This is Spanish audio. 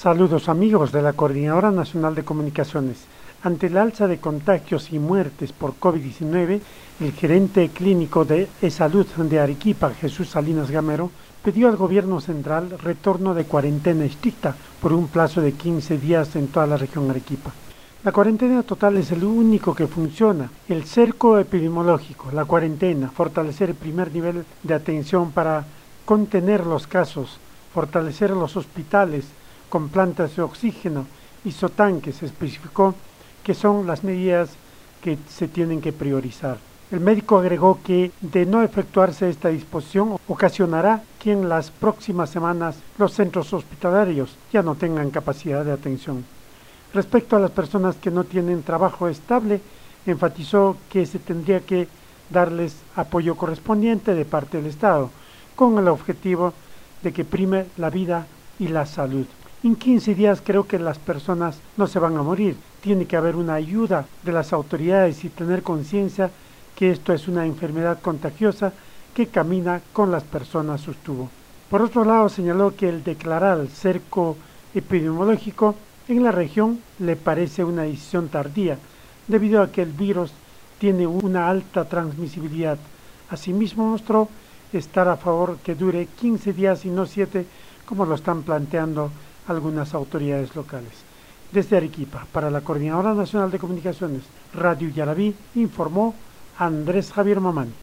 Saludos amigos de la Coordinadora Nacional de Comunicaciones. Ante el alza de contagios y muertes por COVID-19, el gerente clínico de E-Salud de Arequipa, Jesús Salinas Gamero, pidió al gobierno central retorno de cuarentena estricta por un plazo de 15 días en toda la región Arequipa. La cuarentena total es el único que funciona. El cerco epidemiológico, la cuarentena, fortalecer el primer nivel de atención para contener los casos, fortalecer los hospitales, con plantas de oxígeno, y se especificó que son las medidas que se tienen que priorizar. El médico agregó que de no efectuarse esta disposición ocasionará que en las próximas semanas los centros hospitalarios ya no tengan capacidad de atención. Respecto a las personas que no tienen trabajo estable, enfatizó que se tendría que darles apoyo correspondiente de parte del Estado, con el objetivo de que prime la vida y la salud. En 15 días creo que las personas no se van a morir. Tiene que haber una ayuda de las autoridades y tener conciencia que esto es una enfermedad contagiosa que camina con las personas, sostuvo. Por otro lado, señaló que el declarar cerco epidemiológico en la región le parece una decisión tardía, debido a que el virus tiene una alta transmisibilidad. Asimismo, mostró estar a favor que dure 15 días y no 7 como lo están planteando algunas autoridades locales. Desde Arequipa, para la Coordinadora Nacional de Comunicaciones, Radio Yarabí, informó Andrés Javier Mamani.